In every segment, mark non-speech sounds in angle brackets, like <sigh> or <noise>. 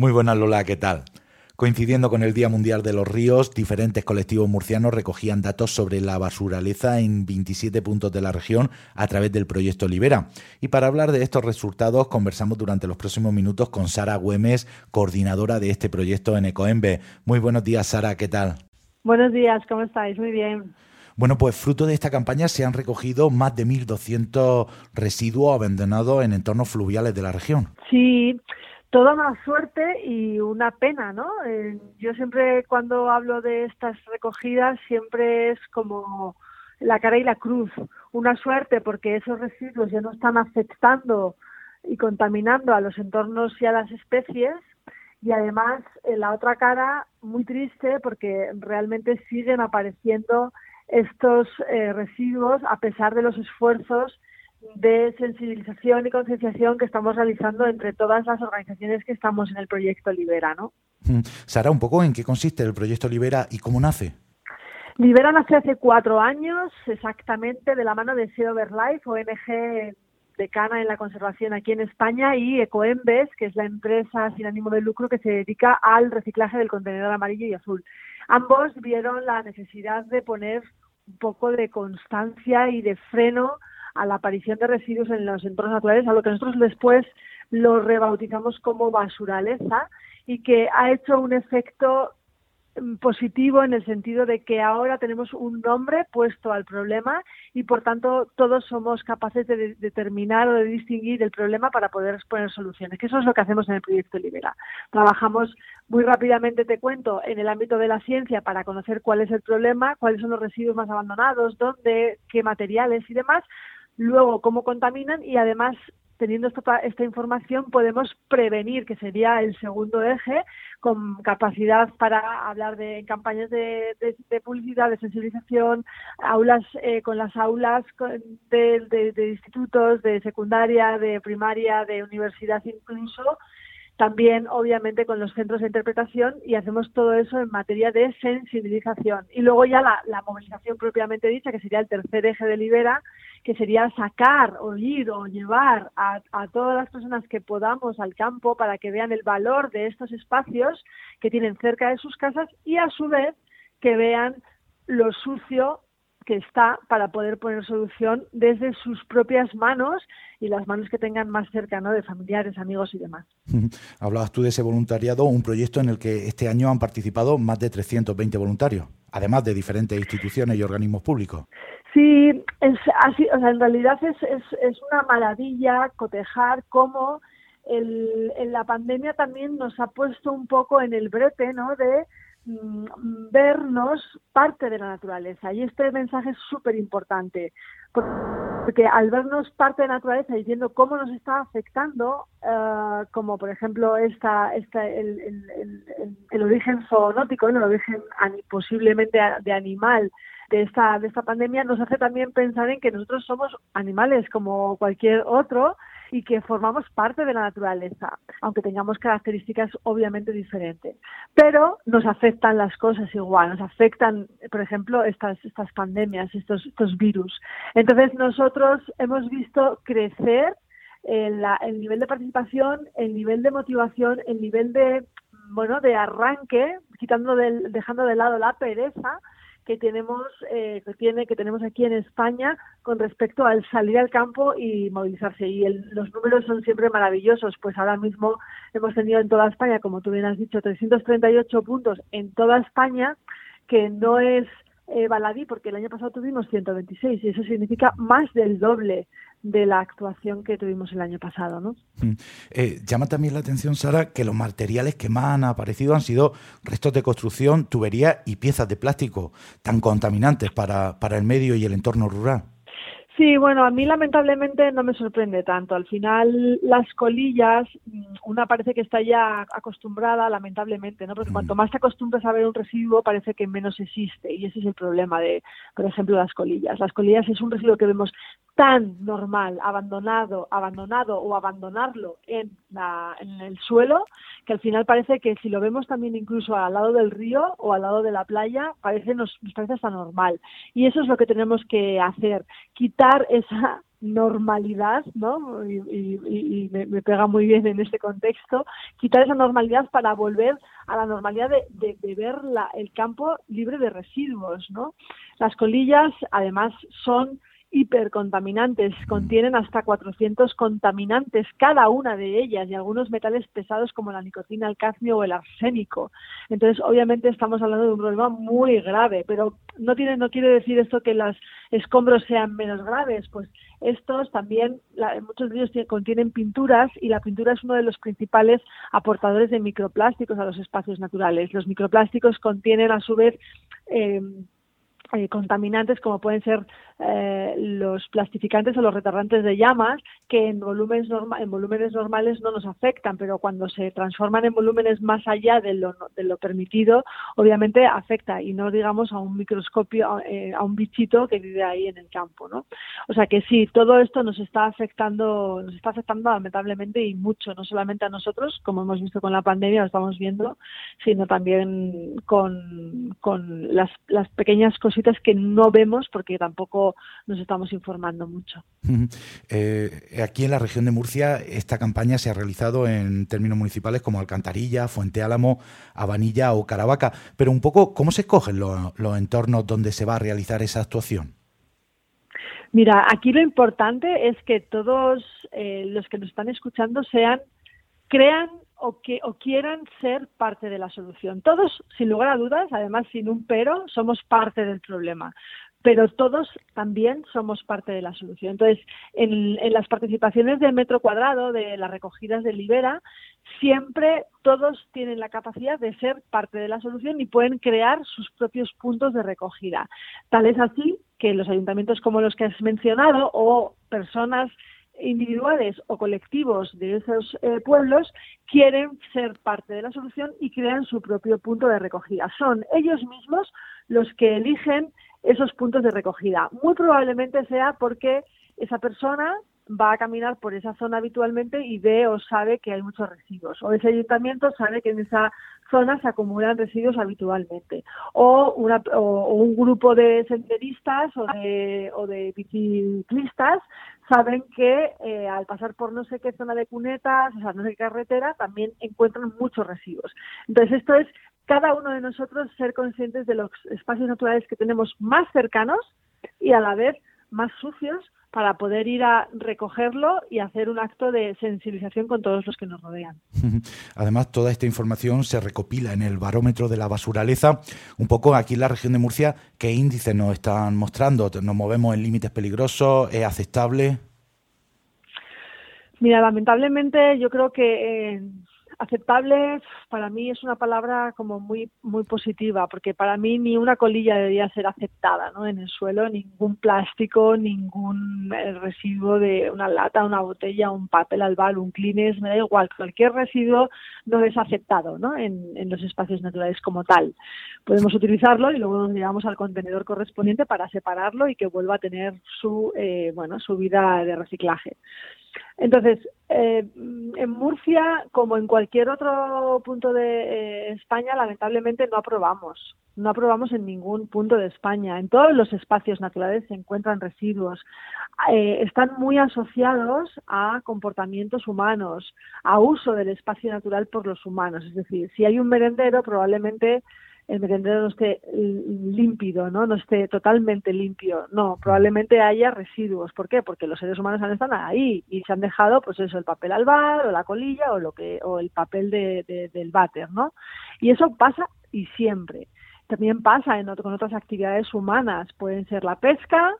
Muy buenas Lola, ¿qué tal? Coincidiendo con el Día Mundial de los Ríos, diferentes colectivos murcianos recogían datos sobre la basuraleza en 27 puntos de la región a través del proyecto Libera. Y para hablar de estos resultados, conversamos durante los próximos minutos con Sara Güemes, coordinadora de este proyecto en Ecoembe. Muy buenos días, Sara, ¿qué tal? Buenos días, ¿cómo estáis? Muy bien. Bueno, pues fruto de esta campaña se han recogido más de 1.200 residuos abandonados en entornos fluviales de la región. Sí, toda una suerte y una pena, ¿no? Eh, yo siempre cuando hablo de estas recogidas siempre es como la cara y la cruz. Una suerte porque esos residuos ya no están afectando y contaminando a los entornos y a las especies y además en la otra cara muy triste porque realmente siguen apareciendo estos eh, residuos a pesar de los esfuerzos de sensibilización y concienciación que estamos realizando entre todas las organizaciones que estamos en el proyecto Libera, ¿no? Sara, un poco en qué consiste el proyecto Libera y cómo nace. Libera nace hace cuatro años, exactamente de la mano de Sea Life, ONG decana en la conservación aquí en España, y Ecoembes, que es la empresa sin ánimo de lucro que se dedica al reciclaje del contenedor amarillo y azul. Ambos vieron la necesidad de poner un poco de constancia y de freno a la aparición de residuos en los entornos naturales, a lo que nosotros después lo rebautizamos como basuraleza y que ha hecho un efecto mm, positivo en el sentido de que ahora tenemos un nombre puesto al problema y por tanto todos somos capaces de determinar o de distinguir el problema para poder poner soluciones, que eso es lo que hacemos en el proyecto Libera. Trabajamos muy rápidamente, te cuento, en el ámbito de la ciencia para conocer cuál es el problema, cuáles son los residuos más abandonados, dónde, qué materiales y demás, luego cómo contaminan y además teniendo esta, esta, información podemos prevenir, que sería el segundo eje, con capacidad para hablar de campañas de, publicidad, de sensibilización, aulas eh, con las aulas de, de, institutos, de secundaria, de primaria, de universidad incluso, también obviamente con los centros de interpretación y hacemos todo eso en materia de sensibilización. Y luego ya la, la movilización propiamente dicha, que sería el tercer eje de Libera, que sería sacar o ir o llevar a, a, todas las personas que podamos al campo para que vean el valor de estos espacios que tienen cerca de sus casas y a su vez que vean lo sucio que está para poder poner solución desde sus propias manos y las manos que tengan más cerca, ¿no? de familiares, amigos y demás. <laughs> Hablabas tú de ese voluntariado, un proyecto en el que este año han participado más de 320 voluntarios, además de diferentes instituciones y organismos públicos. Sí, es así, o sea, en realidad es, es, es una maravilla cotejar cómo el, en la pandemia también nos ha puesto un poco en el brete, ¿no? De mm, vernos parte de la naturaleza. Y este mensaje es súper importante, porque al vernos parte de la naturaleza y viendo cómo nos está afectando, uh, como por ejemplo esta, esta, el, el, el, origen zoonótico, el origen posiblemente de animal de esta, de esta pandemia nos hace también pensar en que nosotros somos animales como cualquier otro y que formamos parte de la naturaleza, aunque tengamos características obviamente diferentes. Pero nos afectan las cosas igual, nos afectan, por ejemplo, estas, estas pandemias, estos, estos virus. Entonces nosotros hemos visto crecer el, el nivel de participación, el nivel de motivación, el nivel de bueno de arranque, quitando del, dejando de lado la pereza que tenemos eh, que tiene que tenemos aquí en España con respecto al salir al campo y movilizarse. Y los números son siempre maravillosos. Pues ahora mismo hemos tenido en toda España como tú bien has dicho 338 puntos en toda España que no es eh, baladí porque el año pasado tuvimos 126 y eso significa más del doble de la actuación que tuvimos el año pasado. ¿no? Mm. Eh, llama también la atención, Sara, que los materiales que más han aparecido han sido restos de construcción, tuberías y piezas de plástico tan contaminantes para, para el medio y el entorno rural. Sí, bueno, a mí lamentablemente no me sorprende tanto. Al final, las colillas, mm, una parece que está ya acostumbrada, lamentablemente, ¿no? Porque cuanto mm. más te acostumbras a ver un residuo, parece que menos existe. Y ese es el problema de, por ejemplo, las colillas. Las colillas es un residuo que vemos tan normal, abandonado, abandonado o abandonarlo en, la, en el suelo, que al final parece que si lo vemos también incluso al lado del río o al lado de la playa, parece nos, parece hasta normal. Y eso es lo que tenemos que hacer, quitar esa normalidad, ¿no? Y, me, pega muy bien en este contexto, quitar esa normalidad para volver a la normalidad de, de, ver el campo libre de residuos, ¿no? Las colillas, además, son hipercontaminantes, contienen hasta 400 contaminantes cada una de ellas y algunos metales pesados como la nicotina, el cadmio o el arsénico. Entonces, obviamente estamos hablando de un problema muy grave, pero no tiene no quiere decir esto que los escombros sean menos graves, pues estos también muchos de ellos contienen pinturas y la pintura es uno de los principales aportadores de microplásticos a los espacios naturales. Los microplásticos contienen a su vez eh, eh, contaminantes como pueden ser eh, los plastificantes o los retardantes de llamas que en volúmenes, en volúmenes normales no nos afectan, pero cuando se transforman en volúmenes más allá de lo, de lo permitido, obviamente afecta y no digamos a un microscopio, eh, a un bichito que vive ahí en el campo, ¿no? O sea que sí, todo esto nos está afectando, nos está afectando lamentablemente y mucho, no solamente a nosotros, como hemos visto con la pandemia, lo estamos viendo, sino también con, con las, las pequeñas cositas que no vemos porque tampoco nos estamos informando mucho. Eh, aquí en la región de Murcia esta campaña se ha realizado en términos municipales como Alcantarilla, Fuente Álamo, Abanilla o Caravaca, pero un poco, ¿cómo se escogen los, entornos donde se va a realizar esa actuación? Mira, aquí lo importante es que todos eh, los que nos están escuchando sean, crean o que o quieran ser parte de la solución. Todos, sin lugar a dudas, además sin un pero, somos parte del problema pero todos también somos parte de la solución. Entonces, en, en, las participaciones del metro cuadrado, de las recogidas de Libera, siempre todos tienen la capacidad de ser parte de la solución y pueden crear sus propios puntos de recogida. Tal es así que los ayuntamientos como los que has mencionado o personas individuales o colectivos de esos eh, pueblos quieren ser parte de la solución y crean su propio punto de recogida. Son ellos mismos los que eligen esos puntos de recogida. Muy probablemente sea porque esa persona va a caminar por esa zona habitualmente y ve o sabe que hay muchos residuos. O ese ayuntamiento sabe que en esa zona se acumulan residuos habitualmente. O, una, o, un grupo de senderistas o de, o de biciclistas saben que eh, al pasar por no sé qué zona de cunetas, o sea, no sé qué carretera, también encuentran muchos residuos. Entonces, esto es cada uno de nosotros ser conscientes de los espacios naturales que tenemos más cercanos y a la vez más sucios para poder ir a recogerlo y hacer un acto de sensibilización con todos los que nos rodean. <laughs> Además, toda esta información se recopila en el barómetro de la basuraleza. Un poco aquí en la región de Murcia, ¿qué índices nos están mostrando? ¿Nos movemos en límites peligrosos? ¿Es aceptable? Mira, lamentablemente yo creo que eh, aceptable para mí es una palabra como muy muy positiva porque para mí ni una colilla debería ser aceptada ¿no? en el suelo ningún plástico ningún eh, residuo de una lata una botella un papel albal un clines me da igual cualquier residuo no es aceptado ¿no? en, en los espacios naturales como tal podemos utilizarlo y luego nos llevamos al contenedor correspondiente para separarlo y que vuelva a tener su eh, bueno su vida de reciclaje entonces, eh, en Murcia, como en cualquier otro punto de eh, España, lamentablemente no aprobamos. No aprobamos en ningún punto de España. En todos los espacios naturales se encuentran residuos. Eh, están muy asociados a comportamientos humanos, a uso del espacio natural por los humanos. Es decir, si hay un merendero, probablemente el merendero no esté límpido, ¿no? No esté totalmente limpio. No, probablemente haya residuos. ¿Por qué? Porque los seres humanos estado ahí y se han dejado, pues eso, el papel al bar o la colilla o lo que, o el papel de, del váter, ¿no? Y eso pasa y siempre. También pasa en con otras actividades humanas. Pueden ser la pesca,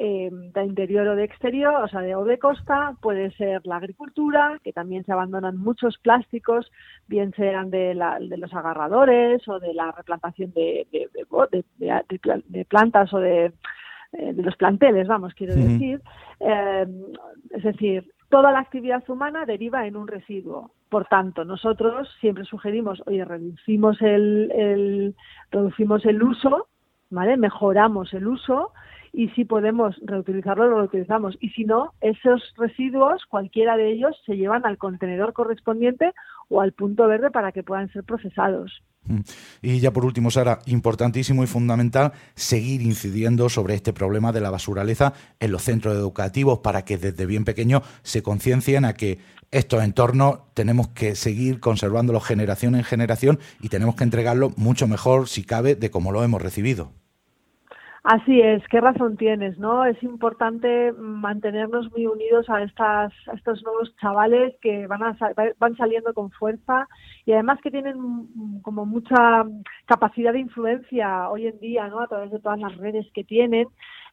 eh, de interior o de exterior, o sea, de, o de costa, puede ser la agricultura, que también se abandonan muchos plásticos, bien sean de, de los agarradores o de la replantación de, de plantas o de, eh, de los planteles, vamos, quiero decir. Eh, es decir, toda la actividad humana deriva en un residuo. Por tanto, nosotros siempre sugerimos, oye, reducimos el, el, reducimos el uso, ¿vale? Mejoramos el uso y si podemos reutilizarlo, lo reutilizamos. Y si no, esos residuos, cualquiera de ellos, se llevan al contenedor correspondiente o al punto verde para que puedan ser procesados. Mm. Y ya por último, Sara, importantísimo y fundamental seguir incidiendo sobre este problema de la basuraleza en los centros educativos para que desde bien pequeños se conciencien a que estos entornos tenemos que seguir conservándolos generación en generación y tenemos que entregarlos mucho mejor, si cabe, de como lo hemos recibido. Así es, qué razón tienes, ¿no? Es importante mantenernos muy unidos a, estas, a estos nuevos chavales que van, a, van saliendo con fuerza y además que tienen como mucha capacidad de influencia hoy en día, ¿no? A través de todas las redes que tienen.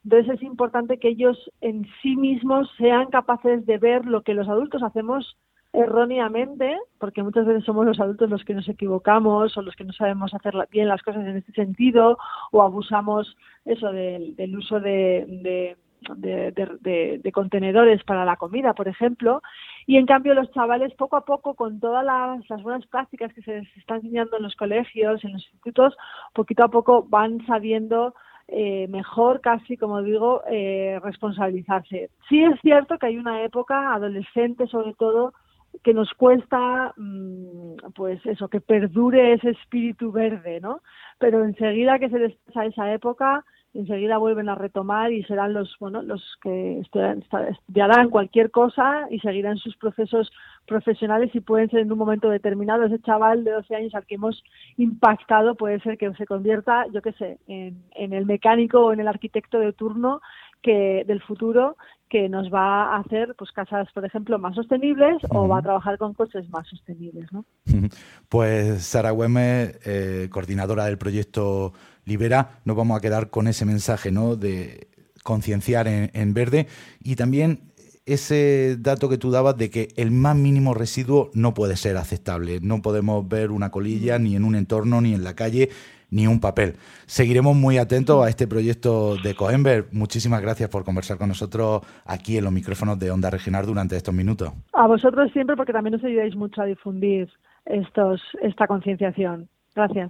Entonces es importante que ellos en sí mismos sean capaces de ver lo que los adultos hacemos erróneamente, porque muchas veces somos los adultos los que nos equivocamos o los que no sabemos hacer bien las cosas en este sentido o abusamos eso del, uso de, de, contenedores para la comida, por ejemplo, y en cambio los chavales poco a poco con todas las, las, buenas prácticas que se les están enseñando en los colegios, en los institutos, poquito a poco van sabiendo eh, mejor casi, como digo, eh, responsabilizarse. Sí es cierto que hay una época, adolescente sobre todo, que nos cuesta, mm, pues eso, que perdure ese espíritu verde, ¿no? Pero enseguida que se les pasa esa época, enseguida vuelven a retomar y serán los, bueno, los que estudiarán cualquier cosa y seguirán sus procesos profesionales y pueden ser en un momento determinado. Ese chaval de 12 años al que hemos impactado puede ser que se convierta, yo qué sé, en el mecánico o en el arquitecto de turno que del futuro que nos va a hacer pues casas, por ejemplo, más sostenibles o va a trabajar con coches más sostenibles. ¿no? Pues Sara Güemes, eh, coordinadora del proyecto Libera, nos vamos a quedar con ese mensaje ¿no? de concienciar en, verde y también ese dato que tú dabas de que el más mínimo residuo no puede ser aceptable. No podemos ver una colilla ni en un entorno ni en la calle ni un papel. Seguiremos muy atentos a este proyecto de Coenberg. Muchísimas gracias por conversar con nosotros aquí en los micrófonos de Onda Regional durante estos minutos. A vosotros siempre porque también nos ayudáis mucho a difundir estos, esta concienciación. Gracias.